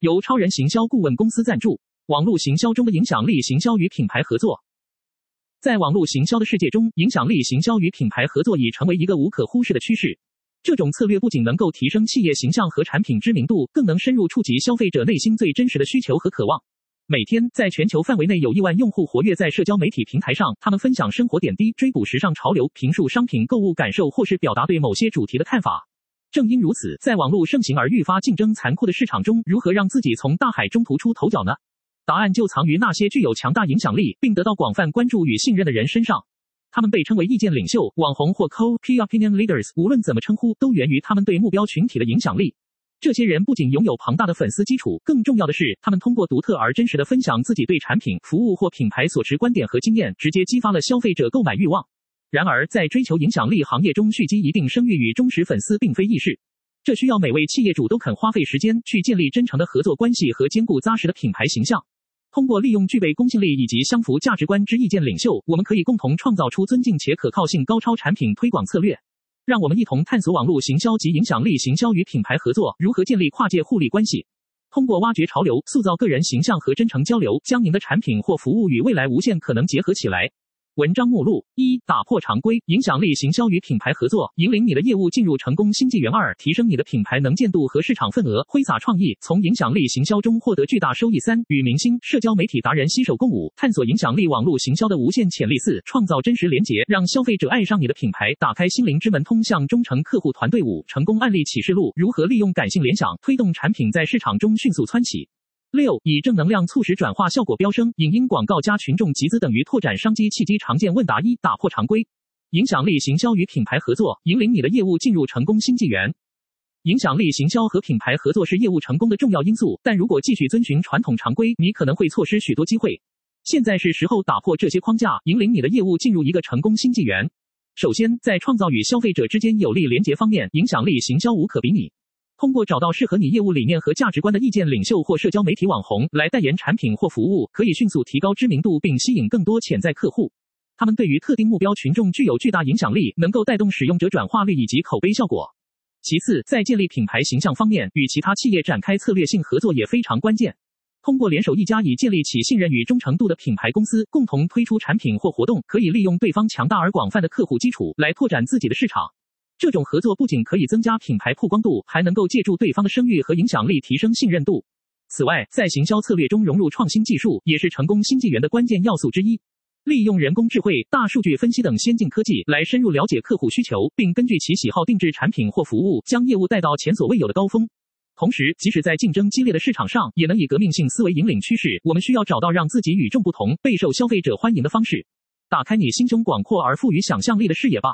由超人行销顾问公司赞助。网络行销中的影响力行销与品牌合作。在网络行销的世界中，影响力行销与品牌合作已成为一个无可忽视的趋势。这种策略不仅能够提升企业形象和产品知名度，更能深入触及消费者内心最真实的需求和渴望。每天，在全球范围内有亿万用户活跃在社交媒体平台上，他们分享生活点滴，追捕时尚潮流，评述商品购物感受，或是表达对某些主题的看法。正因如此，在网络盛行而愈发竞争残酷的市场中，如何让自己从大海中突出头角呢？答案就藏于那些具有强大影响力并得到广泛关注与信任的人身上。他们被称为意见领袖、网红或 Key Opinion Leaders，无论怎么称呼，都源于他们对目标群体的影响力。这些人不仅拥有庞大的粉丝基础，更重要的是，他们通过独特而真实的分享自己对产品、服务或品牌所持观点和经验，直接激发了消费者购买欲望。然而，在追求影响力行业中，蓄积一定声誉与忠实粉丝并非易事。这需要每位企业主都肯花费时间去建立真诚的合作关系和坚固扎实的品牌形象。通过利用具备公信力以及相符价值观之意见领袖，我们可以共同创造出尊敬且可靠性高超产品推广策略。让我们一同探索网络行销及影响力行销与品牌合作如何建立跨界互利关系。通过挖掘潮流、塑造个人形象和真诚交流，将您的产品或服务与未来无限可能结合起来。文章目录：一、打破常规，影响力行销与品牌合作，引领你的业务进入成功新纪元；二、提升你的品牌能见度和市场份额，挥洒创意，从影响力行销中获得巨大收益；三、与明星、社交媒体达人携手共舞，探索影响力网络行销的无限潜力；四、创造真实连结，让消费者爱上你的品牌，打开心灵之门，通向忠诚客户团队；五、成功案例启示录，如何利用感性联想推动产品在市场中迅速窜起。六、以正能量促使转化效果飙升，影音广告加群众集资等于拓展商机契机。常见问答一：打破常规，影响力行销与品牌合作，引领你的业务进入成功新纪元。影响力行销和品牌合作是业务成功的重要因素，但如果继续遵循传统常规，你可能会错失许多机会。现在是时候打破这些框架，引领你的业务进入一个成功新纪元。首先，在创造与消费者之间有力连结方面，影响力行销无可比拟。通过找到适合你业务理念和价值观的意见领袖或社交媒体网红来代言产品或服务，可以迅速提高知名度并吸引更多潜在客户。他们对于特定目标群众具有巨大影响力，能够带动使用者转化率以及口碑效果。其次，在建立品牌形象方面，与其他企业展开策略性合作也非常关键。通过联手一家已建立起信任与忠诚度的品牌公司，共同推出产品或活动，可以利用对方强大而广泛的客户基础来拓展自己的市场。这种合作不仅可以增加品牌曝光度，还能够借助对方的声誉和影响力提升信任度。此外，在行销策略中融入创新技术，也是成功新纪元的关键要素之一。利用人工智慧、大数据分析等先进科技来深入了解客户需求，并根据其喜好定制产品或服务，将业务带到前所未有的高峰。同时，即使在竞争激烈的市场上，也能以革命性思维引领趋势。我们需要找到让自己与众不同、备受消费者欢迎的方式。打开你心胸广阔而富于想象力的视野吧。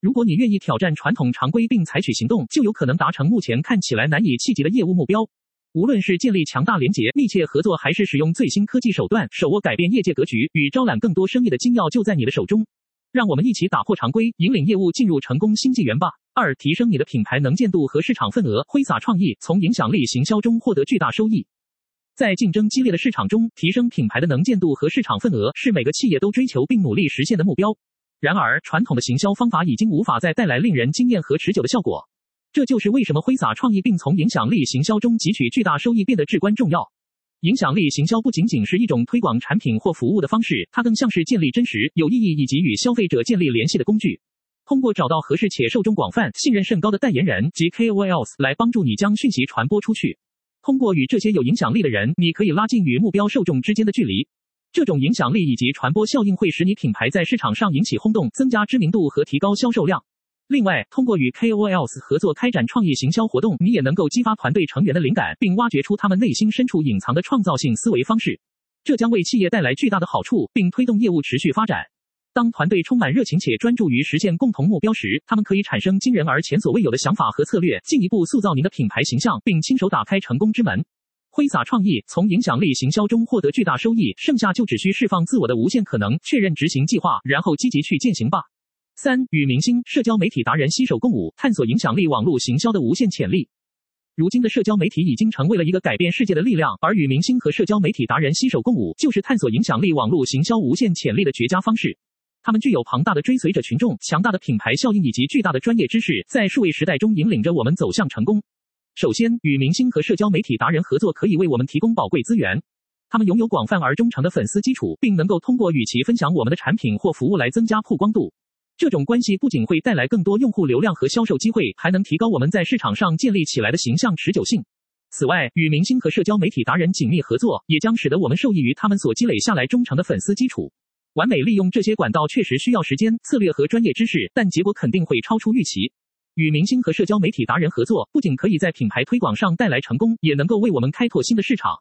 如果你愿意挑战传统常规并采取行动，就有可能达成目前看起来难以企及的业务目标。无论是建立强大连结、密切合作，还是使用最新科技手段，手握改变业界格局与招揽更多生意的金钥，就在你的手中。让我们一起打破常规，引领业务进入成功新纪元吧。二、提升你的品牌能见度和市场份额，挥洒创意，从影响力行销中获得巨大收益。在竞争激烈的市场中，提升品牌的能见度和市场份额，是每个企业都追求并努力实现的目标。然而，传统的行销方法已经无法再带来令人惊艳和持久的效果。这就是为什么挥洒创意并从影响力行销中汲取巨大收益变得至关重要。影响力行销不仅仅是一种推广产品或服务的方式，它更像是建立真实、有意义以及与消费者建立联系的工具。通过找到合适且受众广泛、信任甚高的代言人及 KOLs 来帮助你将讯息传播出去。通过与这些有影响力的人，你可以拉近与目标受众之间的距离。这种影响力以及传播效应会使你品牌在市场上引起轰动，增加知名度和提高销售量。另外，通过与 KOLs 合作开展创意行销活动，你也能够激发团队成员的灵感，并挖掘出他们内心深处隐藏的创造性思维方式。这将为企业带来巨大的好处，并推动业务持续发展。当团队充满热情且专注于实现共同目标时，他们可以产生惊人而前所未有的想法和策略，进一步塑造您的品牌形象，并亲手打开成功之门。挥洒创意，从影响力行销中获得巨大收益，剩下就只需释放自我的无限可能，确认执行计划，然后积极去践行吧。三、与明星、社交媒体达人携手共舞，探索影响力网络行销的无限潜力。如今的社交媒体已经成为了一个改变世界的力量，而与明星和社交媒体达人携手共舞，就是探索影响力网络行销无限潜力的绝佳方式。他们具有庞大的追随者群众、强大的品牌效应以及巨大的专业知识，在数位时代中引领着我们走向成功。首先，与明星和社交媒体达人合作可以为我们提供宝贵资源。他们拥有广泛而忠诚的粉丝基础，并能够通过与其分享我们的产品或服务来增加曝光度。这种关系不仅会带来更多用户流量和销售机会，还能提高我们在市场上建立起来的形象持久性。此外，与明星和社交媒体达人紧密合作，也将使得我们受益于他们所积累下来忠诚的粉丝基础。完美利用这些管道确实需要时间、策略和专业知识，但结果肯定会超出预期。与明星和社交媒体达人合作，不仅可以在品牌推广上带来成功，也能够为我们开拓新的市场。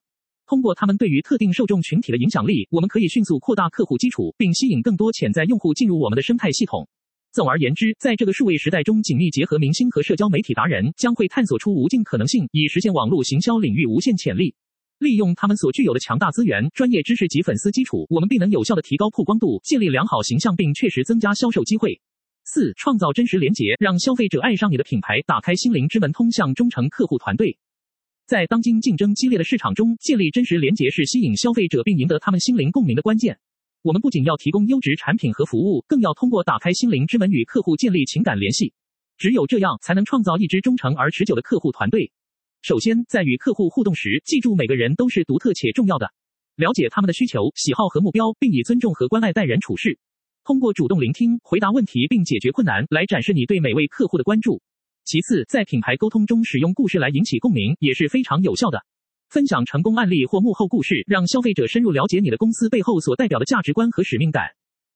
通过他们对于特定受众群体的影响力，我们可以迅速扩大客户基础，并吸引更多潜在用户进入我们的生态系统。总而言之，在这个数位时代中，紧密结合明星和社交媒体达人，将会探索出无尽可能性，以实现网络行销领域无限潜力。利用他们所具有的强大资源、专业知识及粉丝基础，我们必能有效地提高曝光度，建立良好形象，并确实增加销售机会。四、创造真实连结，让消费者爱上你的品牌，打开心灵之门，通向忠诚客户团队。在当今竞争激烈的市场中，建立真实连结是吸引消费者并赢得他们心灵共鸣的关键。我们不仅要提供优质产品和服务，更要通过打开心灵之门与客户建立情感联系。只有这样，才能创造一支忠诚而持久的客户团队。首先，在与客户互动时，记住每个人都是独特且重要的，了解他们的需求、喜好和目标，并以尊重和关爱待人处事。通过主动聆听、回答问题并解决困难，来展示你对每位客户的关注。其次，在品牌沟通中使用故事来引起共鸣也是非常有效的。分享成功案例或幕后故事，让消费者深入了解你的公司背后所代表的价值观和使命感。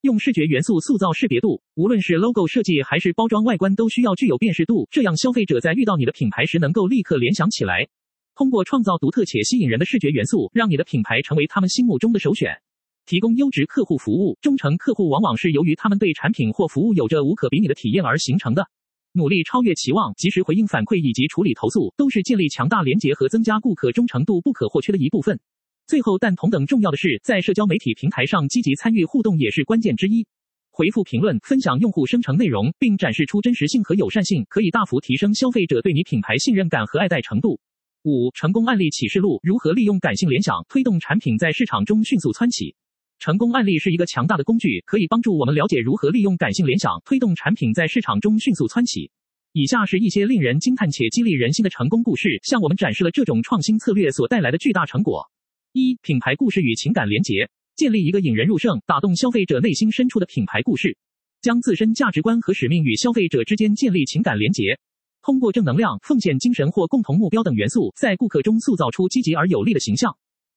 用视觉元素塑造识别度，无论是 logo 设计还是包装外观，都需要具有辨识度，这样消费者在遇到你的品牌时能够立刻联想起来。通过创造独特且吸引人的视觉元素，让你的品牌成为他们心目中的首选。提供优质客户服务，忠诚客户往往是由于他们对产品或服务有着无可比拟的体验而形成的。努力超越期望，及时回应反馈以及处理投诉，都是建立强大连结和增加顾客忠诚度不可或缺的一部分。最后，但同等重要的是，在社交媒体平台上积极参与互动也是关键之一。回复评论、分享用户生成内容，并展示出真实性和友善性，可以大幅提升消费者对你品牌信任感和爱戴程度。五、成功案例启示录：如何利用感性联想推动产品在市场中迅速窜起？成功案例是一个强大的工具，可以帮助我们了解如何利用感性联想推动产品在市场中迅速窜起。以下是一些令人惊叹且激励人心的成功故事，向我们展示了这种创新策略所带来的巨大成果。一、品牌故事与情感连结，建立一个引人入胜、打动消费者内心深处的品牌故事，将自身价值观和使命与消费者之间建立情感连结，通过正能量、奉献精神或共同目标等元素，在顾客中塑造出积极而有力的形象。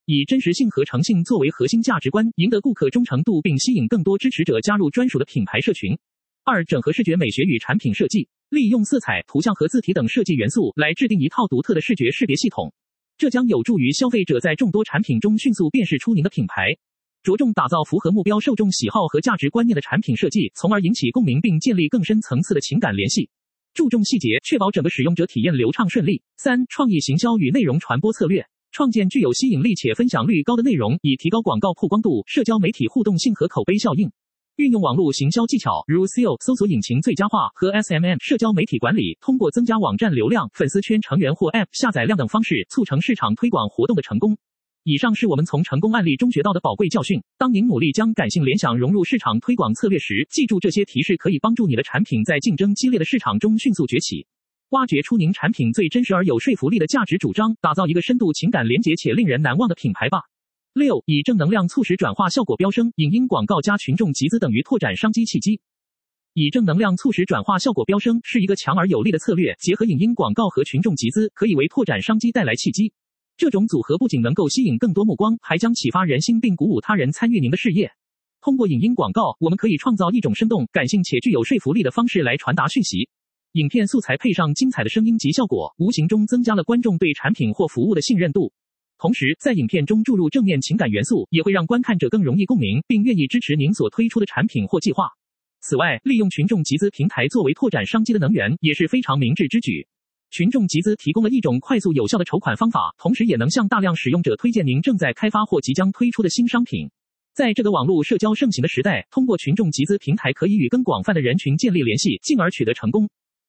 以真实性和诚信作为核心价值观，赢得顾客忠诚度，并吸引更多支持者加入专属的品牌社群。二、整合视觉美学与产品设计，利用色彩、图像和字体等设计元素来制定一套独特的视觉识别系统，这将有助于消费者在众多产品中迅速辨识出您的品牌。着重打造符合目标受众喜好和价值观念的产品设计，从而引起共鸣并建立更深层次的情感联系。注重细节，确保整个使用者体验流畅顺利。三、创意行销与内容传播策略。创建具有吸引力且分享率高的内容，以提高广告曝光度、社交媒体互动性和口碑效应。运用网络行销技巧，如 SEO 搜索引擎最佳化和 SMM 社交媒体管理，通过增加网站流量、粉丝圈成员或 App 下载量等方式，促成市场推广活动的成功。以上是我们从成功案例中学到的宝贵教训。当您努力将感性联想融入市场推广策略时，记住这些提示可以帮助你的产品在竞争激烈的市场中迅速崛起。挖掘出您产品最真实而有说服力的价值主张，打造一个深度情感连结且令人难忘的品牌吧。六、以正能量促使转化效果飙升，影音广告加群众集资等于拓展商机契机。以正能量促使转化效果飙升是一个强而有力的策略，结合影音广告和群众集资，可以为拓展商机带来契机。这种组合不仅能够吸引更多目光，还将启发人心并鼓舞他人参与您的事业。通过影音广告，我们可以创造一种生动、感性且具有说服力的方式来传达讯息。影片素材配上精彩的声音及效果，无形中增加了观众对产品或服务的信任度。同时，在影片中注入正面情感元素，也会让观看者更容易共鸣，并愿意支持您所推出的产品或计划。此外，利用群众集资平台作为拓展商机的能源也是非常明智之举。群众集资提供了一种快速有效的筹款方法，同时也能向大量使用者推荐您正在开发或即将推出的新商品。在这个网络社交盛行的时代，通过群众集资平台可以与更广泛的人群建立联系，进而取得成功。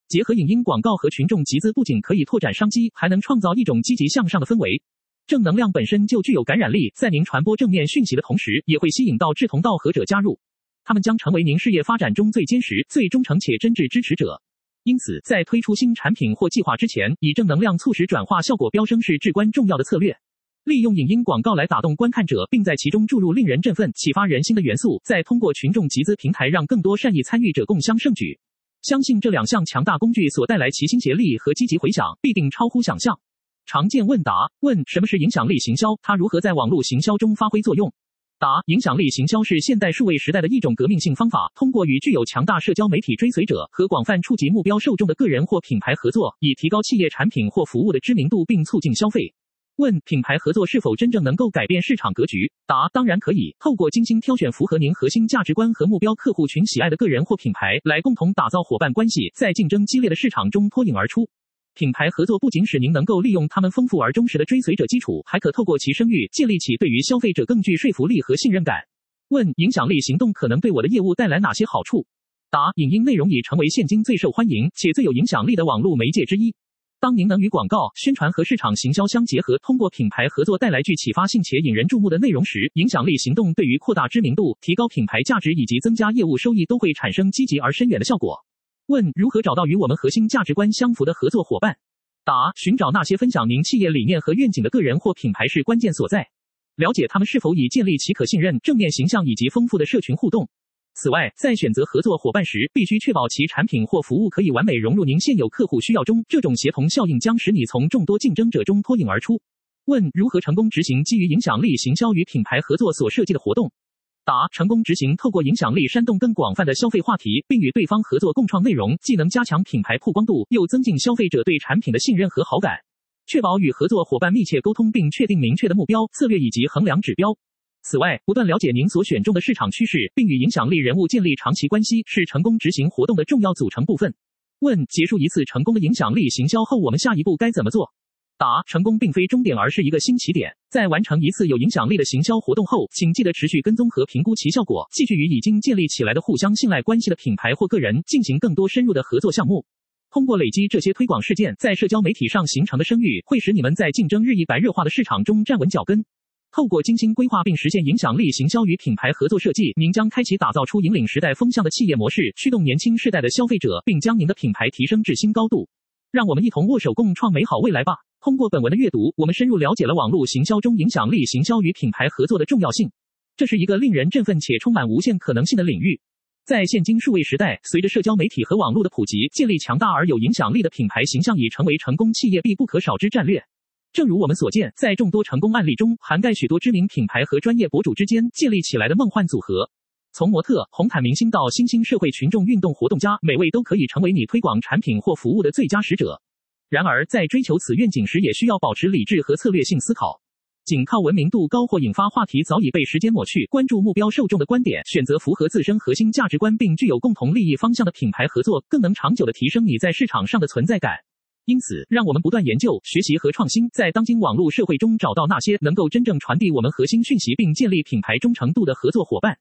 结合影音广告和群众集资，不仅可以拓展商机，还能创造一种积极向上的氛围。正能量本身就具有感染力，在您传播正面讯息的同时，也会吸引到志同道合者加入，他们将成为您事业发展中最坚实、最忠诚且真挚支持者。因此，在推出新产品或计划之前，以正能量促使转化效果飙升是至关重要的策略。利用影音广告来打动观看者，并在其中注入令人振奋、启发人心的元素，再通过群众集资平台让更多善意参与者共襄盛举。相信这两项强大工具所带来齐心协力和积极回响，必定超乎想象。常见问答：问什么是影响力行销？它如何在网络行销中发挥作用？答：影响力行销是现代数位时代的一种革命性方法，通过与具有强大社交媒体追随者和广泛触及目标受众的个人或品牌合作，以提高企业产品或服务的知名度并促进消费。问品牌合作是否真正能够改变市场格局？答：当然可以。透过精心挑选符合您核心价值观和目标客户群喜爱的个人或品牌，来共同打造伙伴关系，在竞争激烈的市场中脱颖而出。品牌合作不仅使您能够利用他们丰富而忠实的追随者基础，还可透过其声誉建立起对于消费者更具说服力和信任感。问：影响力行动可能对我的业务带来哪些好处？答：影音内容已成为现今最受欢迎且最有影响力的网络媒介之一。当您能与广告、宣传和市场行销相结合，通过品牌合作带来具启发性且引人注目的内容时，影响力行动对于扩大知名度、提高品牌价值以及增加业务收益都会产生积极而深远的效果。问：如何找到与我们核心价值观相符的合作伙伴？答：寻找那些分享您企业理念和愿景的个人或品牌是关键所在。了解他们是否已建立起可信任、正面形象以及丰富的社群互动。此外，在选择合作伙伴时，必须确保其产品或服务可以完美融入您现有客户需要中。这种协同效应将使你从众多竞争者中脱颖而出。问：如何成功执行基于影响力行销与品牌合作所设计的活动？答：成功执行透过影响力煽动更广泛的消费话题，并与对方合作共创内容，既能加强品牌曝光度，又增进消费者对产品的信任和好感。确保与合作伙伴密切沟通，并确定明确的目标、策略以及衡量指标。此外，不断了解您所选中的市场趋势，并与影响力人物建立长期关系，是成功执行活动的重要组成部分。问：结束一次成功的影响力行销后，我们下一步该怎么做？答：成功并非终点，而是一个新起点。在完成一次有影响力的行销活动后，请记得持续跟踪和评估其效果，继续与已经建立起来的互相信赖关系的品牌或个人进行更多深入的合作项目。通过累积这些推广事件，在社交媒体上形成的声誉，会使你们在竞争日益白热化的市场中站稳脚跟。透过精心规划并实现影响力行销与品牌合作设计，您将开启打造出引领时代风向的企业模式，驱动年轻世代的消费者，并将您的品牌提升至新高度。让我们一同握手共创美好未来吧。通过本文的阅读，我们深入了解了网络行销中影响力行销与品牌合作的重要性。这是一个令人振奋且充满无限可能性的领域。在现今数位时代，随着社交媒体和网络的普及，建立强大而有影响力的品牌形象已成为成功企业必不可少之战略。正如我们所见，在众多成功案例中，涵盖许多知名品牌和专业博主之间建立起来的梦幻组合。从模特、红毯明星到新兴社会群众运动活动家，每位都可以成为你推广产品或服务的最佳使者。然而，在追求此愿景时，也需要保持理智和策略性思考。仅靠文明度高或引发话题早已被时间抹去。关注目标受众的观点，选择符合自身核心价值观并具有共同利益方向的品牌合作，更能长久地提升你在市场上的存在感。因此，让我们不断研究、学习和创新，在当今网络社会中找到那些能够真正传递我们核心讯息并建立品牌忠诚度的合作伙伴。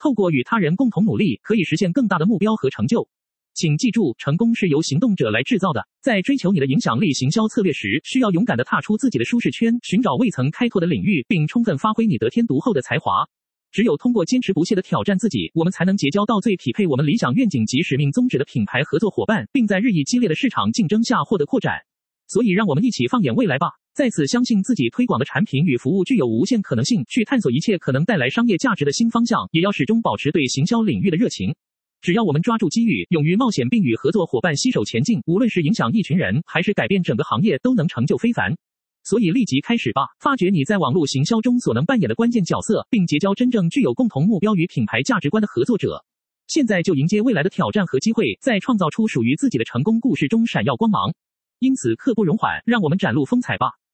透过与他人共同努力，可以实现更大的目标和成就。请记住，成功是由行动者来制造的。在追求你的影响力行销策略时，需要勇敢地踏出自己的舒适圈，寻找未曾开拓的领域，并充分发挥你得天独厚的才华。只有通过坚持不懈地挑战自己，我们才能结交到最匹配我们理想愿景及使命宗旨的品牌合作伙伴，并在日益激烈的市场竞争下获得扩展。所以，让我们一起放眼未来吧，再次相信自己推广的产品与服务具有无限可能性，去探索一切可能带来商业价值的新方向，也要始终保持对行销领域的热情。只要我们抓住机遇，勇于冒险，并与合作伙伴携手前进，无论是影响一群人，还是改变整个行业，都能成就非凡。所以立即开始吧，发掘你在网络行销中所能扮演的关键角色，并结交真正具有共同目标与品牌价值观的合作者。现在就迎接未来的挑战和机会，在创造出属于自己的成功故事中闪耀光芒。因此，刻不容缓，让我们展露风采吧。